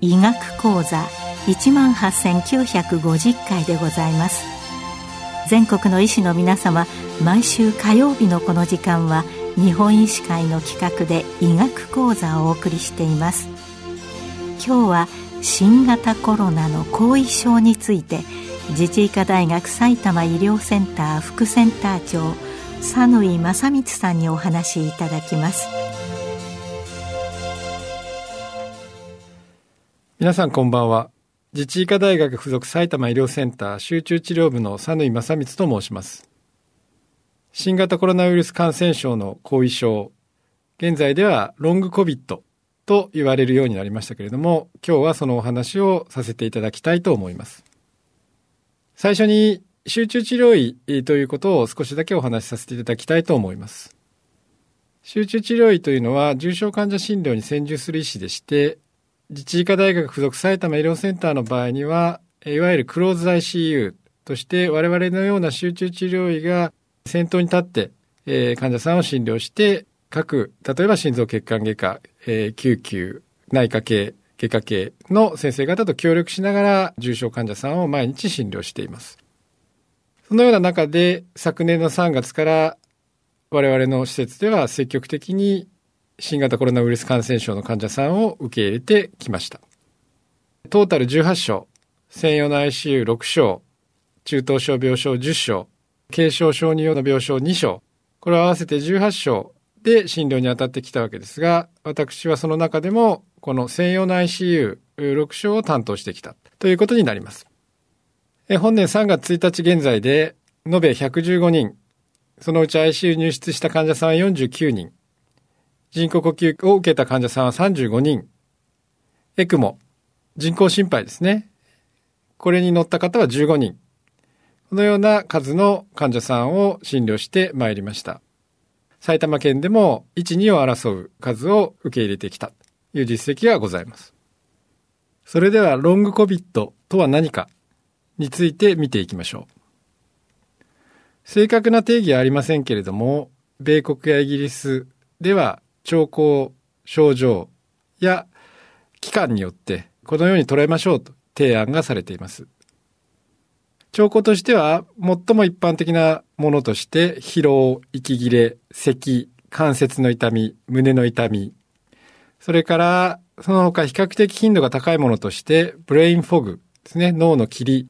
医学講座一万八千九百五十回でございます。全国の医師の皆様毎週火曜日のこの時間は日本医師会の企画で医学講座をお送りしています。今日は新型コロナの後遺症について自治医科大学埼玉医療センター副センター長佐野井正光さんにお話しいただきます。皆さんこんばんは。自治医科大学附属埼玉医療センター集中治療部の佐野井正光と申します。新型コロナウイルス感染症の後遺症。現在ではロングコビット。と言われるようになりましたけれども今日はそのお話をさせていただきたいと思います最初に集中治療医ということを少しだけお話しさせていただきたいと思います。集中治療医というのは重症患者診療に専従する医師でして、自治医科大学附属埼玉医療センターの場合には、いわゆるクローズ ICU として我々のような集中治療医が先頭に立って、えー、患者さんを診療して、各、例えば心臓血管外科、えー、救急、内科系、外科系の先生方と協力しながら重症患者さんを毎日診療しています。そのような中で昨年の3月から我々の施設では積極的に新型コロナウイルス感染症の患者さんを受け入れてきました。トータル18床、専用の ICU6 床、中等症病床10床、軽症小児用の病床2床、これを合わせて18床で診療に当たってきたわけですが、私はその中でもこの専用の ICU6 床を担当してきたということになります。本年3月1日現在で延べ115人、そのうち ICU 入室した患者さんは49人、人工呼吸を受けた患者さんは35人、エクモ、人工心肺ですね。これに乗った方は15人。このような数の患者さんを診療してまいりました。埼玉県でも1、2を争う数を受け入れてきたという実績がございます。それではロングコビットとは何かについて見ていきましょう。正確な定義はありませんけれども、米国やイギリスでは兆候、症状や期間によってこのように捉えましょうと提案がされています。兆候としては、最も一般的なものとして、疲労、息切れ、咳、関節の痛み、胸の痛み、それから、その他比較的頻度が高いものとして、ブレインフォグですね、脳の霧、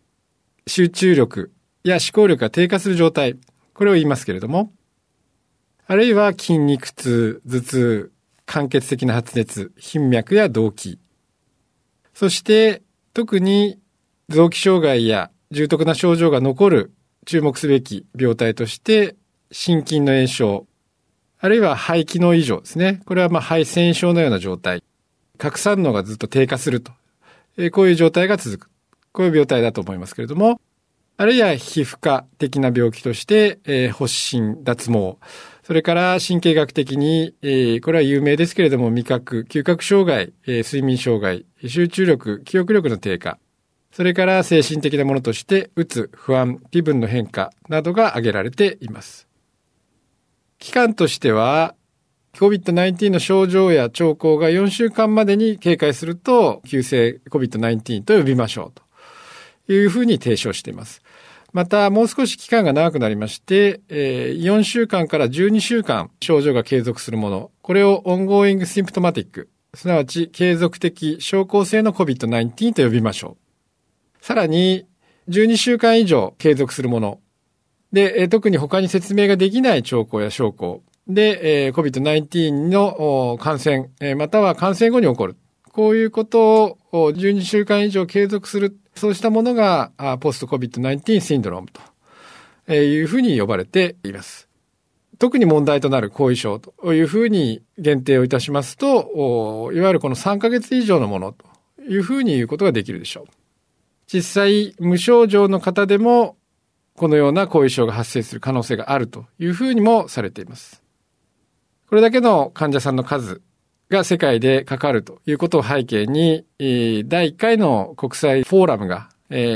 集中力や思考力が低下する状態、これを言いますけれども、あるいは筋肉痛、頭痛、間欠的な発熱、頻脈や動悸。そして、特に臓器障害や重篤な症状が残る注目すべき病態として、心筋の炎症、あるいは肺機能異常ですね。これはまあ肺腺症のような状態。核酸能がずっと低下すると。え、こういう状態が続く。こういう病態だと思いますけれども、あるいは皮膚科的な病気として、えー、発疹、脱毛、それから神経学的に、えー、これは有名ですけれども、味覚、嗅覚障害、えー、睡眠障害、集中力、記憶力の低下、それから精神的なものとして、うつ、不安、気分の変化などが挙げられています。期間としては、COVID-19 の症状や兆候が4週間までに警戒すると、急性 COVID-19 と呼びましょうというふうに提唱しています。また、もう少し期間が長くなりまして、4週間から12週間症状が継続するもの、これを ongoing symptomatic、すなわち継続的症候性の COVID-19 と呼びましょう。さらに、12週間以上継続するもの。で、特に他に説明ができない兆候や症候。で、COVID-19 の感染、または感染後に起こる。こういうことを12週間以上継続する。そうしたものが、ポスト COVID-19 シンドロームというふうに呼ばれています。特に問題となる後遺症というふうに限定をいたしますと、いわゆるこの3ヶ月以上のものというふうに言うことができるでしょう。実際無症状の方でもこのような後遺症が発生する可能性があるというふうにもされています。これだけの患者さんの数が世界でかかるということを背景に、第1回の国際フォーラムが、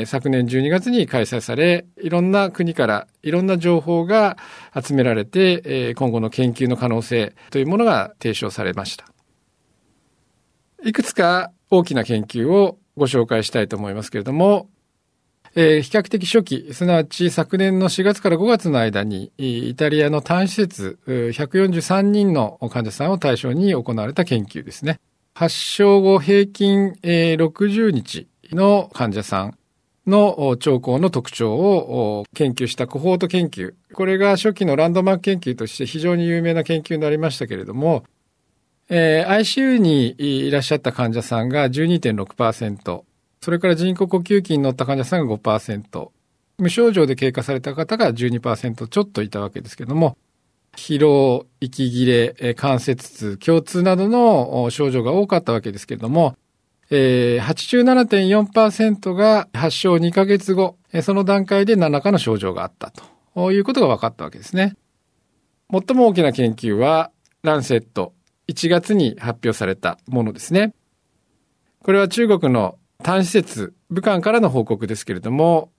昨年12月に開催され、いろんな国からいろんな情報が集められて、今後の研究の可能性というものが提唱されました。いくつか大きな研究をご紹介したいと思いますけれども、えー、比較的初期、すなわち昨年の4月から5月の間に、イタリアの単施設143人の患者さんを対象に行われた研究ですね。発症後平均60日の患者さんの兆候の特徴を研究したコホート研究。これが初期のランドマーク研究として非常に有名な研究になりましたけれども、えー、ICU にいらっしゃった患者さんが12.6%、それから人工呼吸器に乗った患者さんが5%、無症状で経過された方が12%ちょっといたわけですけども、疲労、息切れ、関節痛、胸痛などの症状が多かったわけですけれども、えー、87.4%が発症2ヶ月後、その段階で何らかの症状があったと。いうことが分かったわけですね。最も大きな研究は、ランセット。1月に発表されたものですね。これは中国の単施設、武漢からの報告ですけれども、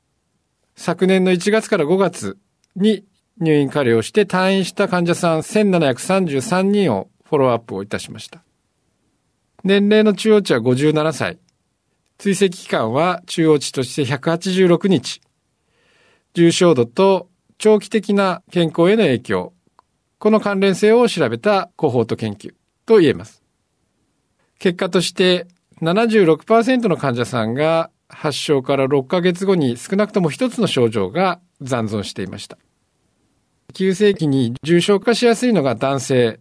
昨年の1月から5月に入院加療して退院した患者さん1733人をフォローアップをいたしました。年齢の中央値は57歳。追跡期間は中央値として186日。重症度と長期的な健康への影響。この関連性を調べたコホート研究と言えます。結果として76%の患者さんが発症から6ヶ月後に少なくとも一つの症状が残存していました。急性期に重症化しやすいのが男性。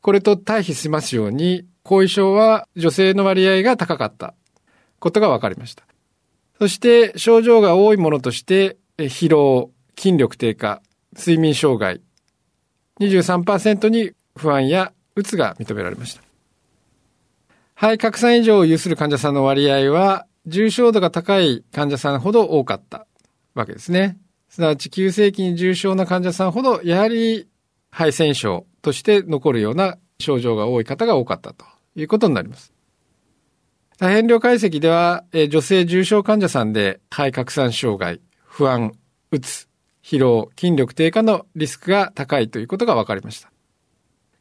これと対比しますように後遺症は女性の割合が高かったことが分かりました。そして症状が多いものとして疲労、筋力低下、睡眠障害、23%に不安やうつが認められました。肺拡散異常を有する患者さんの割合は重症度が高い患者さんほど多かったわけですね。すなわち急性期に重症な患者さんほどやはり肺腺症として残るような症状が多い方が多かったということになります。多変量解析では、女性重症患者さんで肺拡散障害、不安、うつ、疲労、筋力低下のリスクが高いということが分かりました。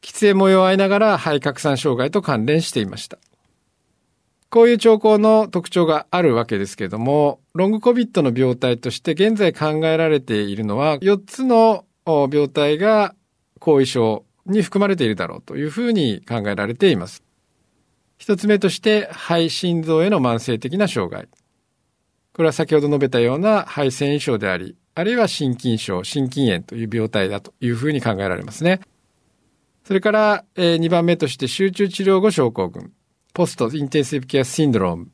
喫煙も弱いながら肺拡散障害と関連していました。こういう兆候の特徴があるわけですけれども、ロングコビットの病態として現在考えられているのは、4つの病態が後遺症に含まれているだろうというふうに考えられています。一つ目として、肺心臓への慢性的な障害。これは先ほど述べたような肺繊維症であり、あるいは心筋症、心筋炎という病態だというふうに考えられますね。それから、えー、2番目として集中治療後症候群、ポストインテンシブケアシンドローム、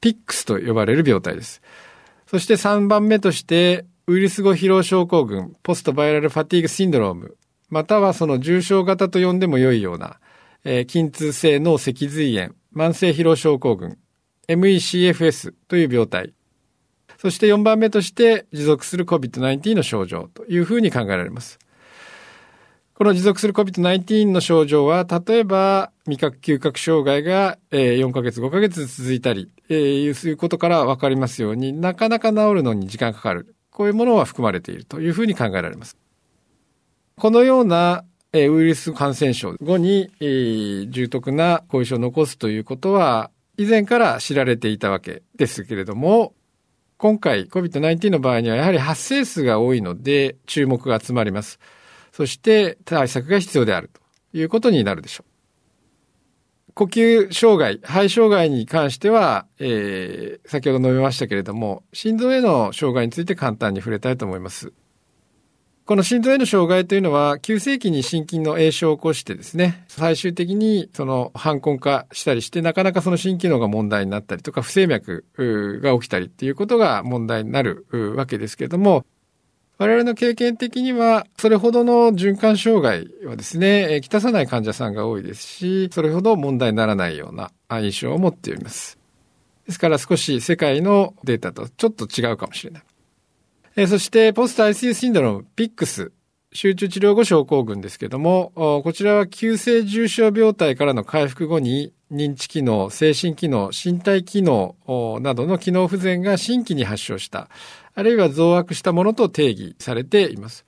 PICS と呼ばれる病態です。そして3番目として、ウイルス後疲労症候群、ポストバイラルファティーグシンドローム、またはその重症型と呼んでも良いような、えー、筋痛性脳脊髄炎、慢性疲労症候群、MECFS という病態。そして4番目として持続する COVID-19 の症状というふうに考えられます。この持続する COVID-19 の症状は、例えば味覚嗅覚障害が4ヶ月5ヶ月続いたり、えー、いうことからわかりますようになかなか治るのに時間かかる。こういうものは含まれているというふうに考えられます。このようなウイルス感染症後に、重篤な後遺症を残すということは、以前から知られていたわけですけれども、今回 COVID-19 の場合にはやはり発生数が多いので注目が集まります。そして対策が必要であるということになるでしょう。呼吸障害、肺障害に関しては、えー、先ほど述べましたけれども、心臓への障害について簡単に触れたいと思います。この心臓への障害というのは、急性期に心筋の炎症を起こしてですね、最終的にその反根化したりして、なかなかその心機能が問題になったりとか、不整脈が起きたりっていうことが問題になるわけですけれども、我々の経験的には、それほどの循環障害はですね、きたさない患者さんが多いですし、それほど問題にならないような印象を持っております。ですから少し世界のデータとちょっと違うかもしれない。えー、そして、ポスト ICU シンドローム、PICS。集中治療後症候群ですけども、こちらは急性重症病態からの回復後に認知機能、精神機能、身体機能などの機能不全が新規に発症した、あるいは増悪したものと定義されています。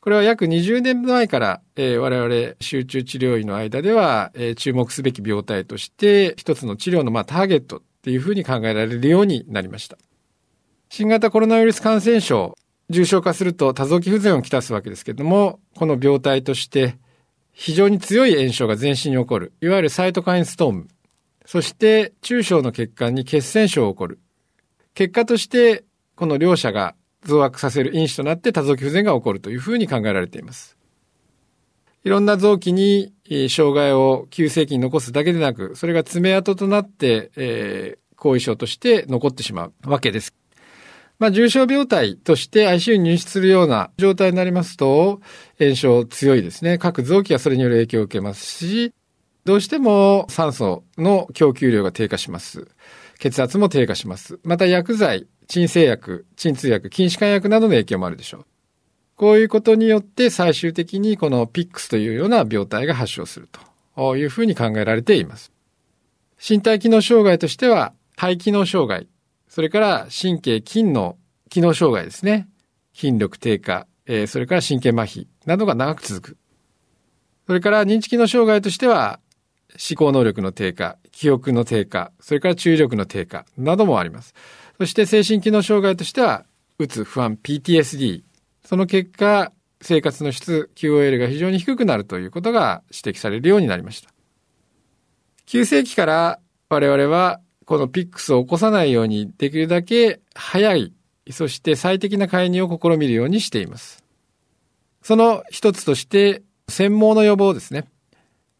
これは約20年前から、えー、我々集中治療医の間では、えー、注目すべき病態として一つの治療のまあターゲットっていうふうに考えられるようになりました。新型コロナウイルス感染症、重症化すると多臓器不全をきたすわけですけれども、この病態として非常に強い炎症が全身に起こる、いわゆるサイトカインストーム、そして中小の血管に血栓症が起こる。結果として、この両者が増悪させる因子となって多臓器不全が起こるというふうに考えられています。いろんな臓器に障害を急性期に残すだけでなく、それが爪痕となって、えー、後遺症として残ってしまうわけです。まあ、重症病態として ICU に入室するような状態になりますと、炎症強いですね。各臓器がそれによる影響を受けますし、どうしても酸素の供給量が低下します。血圧も低下します。また薬剤、鎮静薬、鎮痛薬、筋弛緩薬などの影響もあるでしょう。こういうことによって最終的にこのピックスというような病態が発症するというふうに考えられています。身体機能障害としては、肺機能障害、それから神経筋の機能障害ですね。筋力低下、えー、それから神経麻痺などが長く続く。それから認知機能障害としては、思考能力の低下、記憶の低下、それから注意力の低下などもあります。そして精神機能障害としては、うつ、不安、PTSD。その結果、生活の質、QOL が非常に低くなるということが指摘されるようになりました。急性期から我々はこのピックスを起こさないようにできるだけ早い、そして最適な介入を試みるようにしています。その一つとして、専門の予防ですね。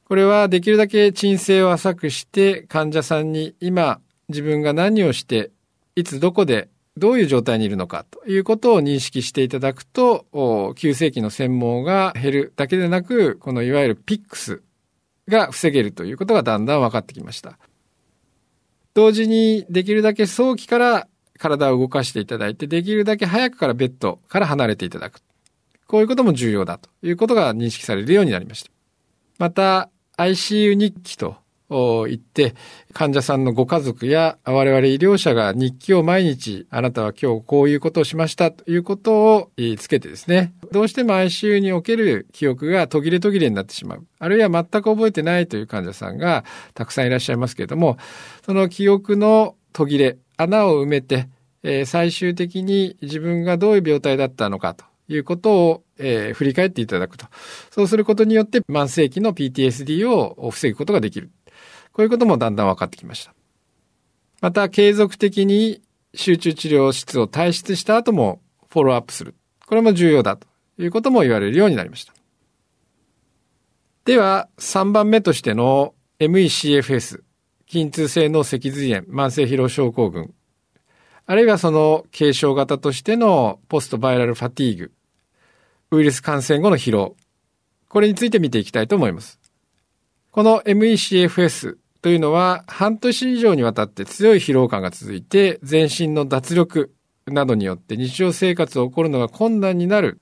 これはできるだけ鎮静を浅くして患者さんに今自分が何をしていつどこでどういう状態にいるのかということを認識していただくと、急性期の専門が減るだけでなく、このいわゆるピックスが防げるということがだんだん分かってきました。同時にできるだけ早期から体を動かしていただいて、できるだけ早くからベッドから離れていただく。こういうことも重要だということが認識されるようになりました。また、ICU 日記と言って、患者さんのご家族や我々医療者が日記を毎日、あなたは今日こういうことをしましたということをつけてですね、どうしても ICU における記憶が途切れ途切れになってしまう。あるいは全く覚えてないという患者さんがたくさんいらっしゃいますけれども、その記憶の途切れ、穴を埋めて、え最終的に自分がどういう病態だったのかということを、え、振り返っていただくと。そうすることによって慢性期の PTSD を防ぐことができる。こういうこともだんだん分かってきました。また、継続的に集中治療室を退出した後もフォローアップする。これも重要だということも言われるようになりました。では、3番目としての MECFS、筋痛性の脊髄炎、慢性疲労症候群、あるいはその軽症型としてのポストバイラルファティーグ、ウイルス感染後の疲労、これについて見ていきたいと思います。この MECFS というのは半年以上にわたって強い疲労感が続いて全身の脱力などによって日常生活を起こるのが困難になる。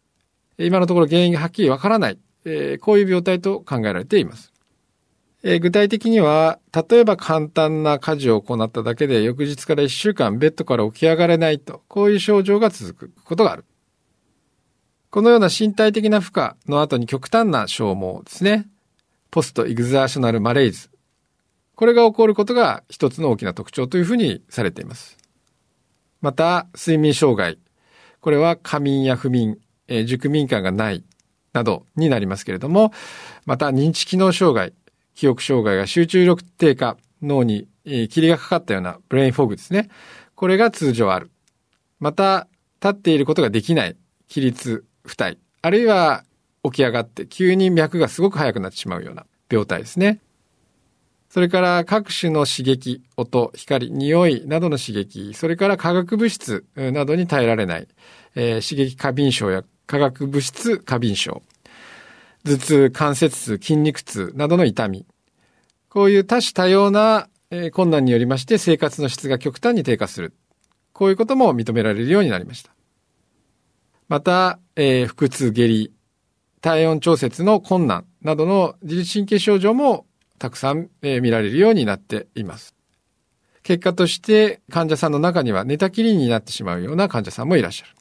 今のところ原因がはっきりわからない。えー、こういう病態と考えられています。えー、具体的には、例えば簡単な家事を行っただけで翌日から1週間ベッドから起き上がれないと、こういう症状が続くことがある。このような身体的な負荷の後に極端な消耗ですね。ポストエグザーショナルマレイズ。これが起こることが一つの大きな特徴というふうにされています。また、睡眠障害。これは過眠や不眠、えー、熟眠感がないなどになりますけれども、また認知機能障害、記憶障害が集中力低下、脳に、えー、霧がかかったようなブレインフォグですね。これが通常ある。また、立っていることができない、起立、不体、あるいは起き上がって急に脈がすごく速くなってしまうような病態ですね。それから各種の刺激、音、光、匂いなどの刺激、それから化学物質などに耐えられない、えー、刺激過敏症や化学物質過敏症、頭痛、関節痛、筋肉痛などの痛み。こういう多種多様な、困難によりまして生活の質が極端に低下する。こういうことも認められるようになりました。また、えー、腹痛、下痢、体温調節の困難などの自律神経症状もたくさん、え、見られるようになっています。結果として患者さんの中には寝たきりになってしまうような患者さんもいらっしゃる。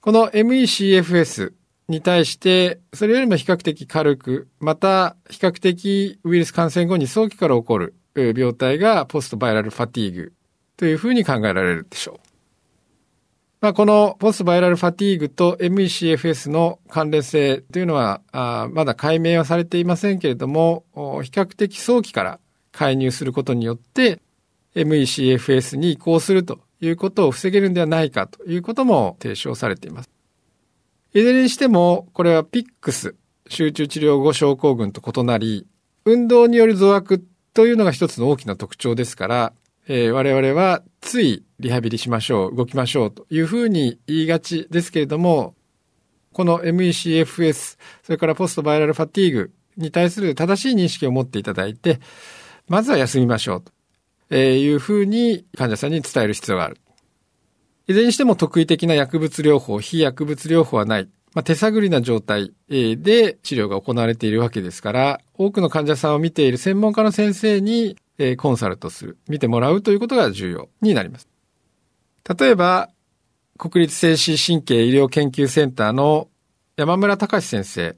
この MECFS に対して、それよりも比較的軽く、また比較的ウイルス感染後に早期から起こる病態がポストバイラルファティーグというふうに考えられるでしょう。まあ、このポスバイラルファティーグと MECFS の関連性というのは、あまだ解明はされていませんけれども、比較的早期から介入することによって、MECFS に移行するということを防げるんではないかということも提唱されています。いずれにしても、これは PICS、集中治療後症候群と異なり、運動による増悪というのが一つの大きな特徴ですから、えー、我々はついリハビリしましょう、動きましょうというふうに言いがちですけれども、この MECFS、それからポストバイラルファティーグに対する正しい認識を持っていただいて、まずは休みましょうというふうに患者さんに伝える必要がある。いずれにしても特異的な薬物療法、非薬物療法はない。まあ、手探りな状態で治療が行われているわけですから、多くの患者さんを見ている専門家の先生にえコンサルトする、見てもらうということが重要になります。例えば、国立精神神経医療研究センターの山村隆先生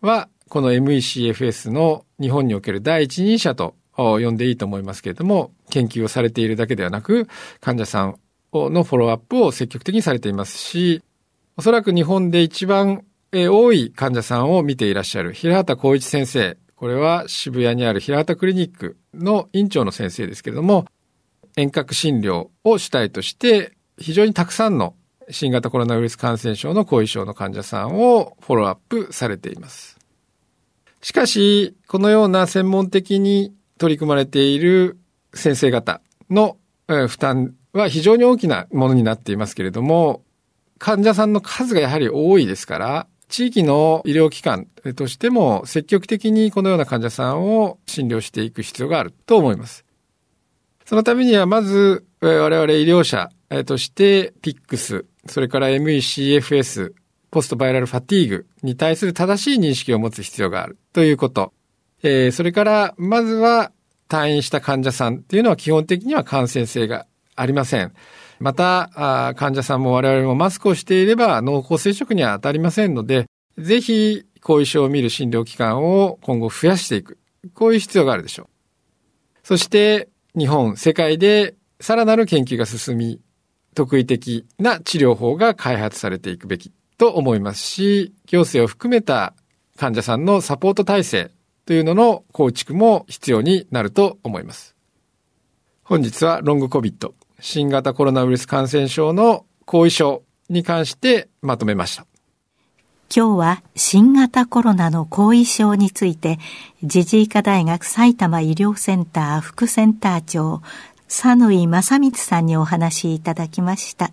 は、この MECFS の日本における第一人者と呼んでいいと思いますけれども、研究をされているだけではなく、患者さんのフォローアップを積極的にされていますし、おそらく日本で一番多い患者さんを見ていらっしゃる平畑光一先生これは渋谷にある平畑クリニックの院長の先生ですけれども、遠隔診療を主体として、非常にたくさんの新型コロナウイルス感染症の後遺症の患者さんをフォローアップされています。しかし、このような専門的に取り組まれている先生方の負担は非常に大きなものになっていますけれども、患者さんの数がやはり多いですから、地域の医療機関としても積極的にこのような患者さんを診療していく必要があると思います。そのためにはまず我々医療者として PICS、それから MECFS、ポストバイラルファティーグに対する正しい認識を持つ必要があるということ。それからまずは退院した患者さんっていうのは基本的には感染性がありません。また、患者さんも我々もマスクをしていれば濃厚接触には当たりませんので、ぜひ後遺症を見る診療機関を今後増やしていく。こういう必要があるでしょう。そして日本、世界でさらなる研究が進み、特異的な治療法が開発されていくべきと思いますし、行政を含めた患者さんのサポート体制というのの構築も必要になると思います。本日はロングコビット新型コロナウイルス感染症の後遺症に関してまとめました。今日は新型コロナの後遺症について、ジジイ科大学埼玉医療センター副センター長、佐野井正光さんにお話しいただきました。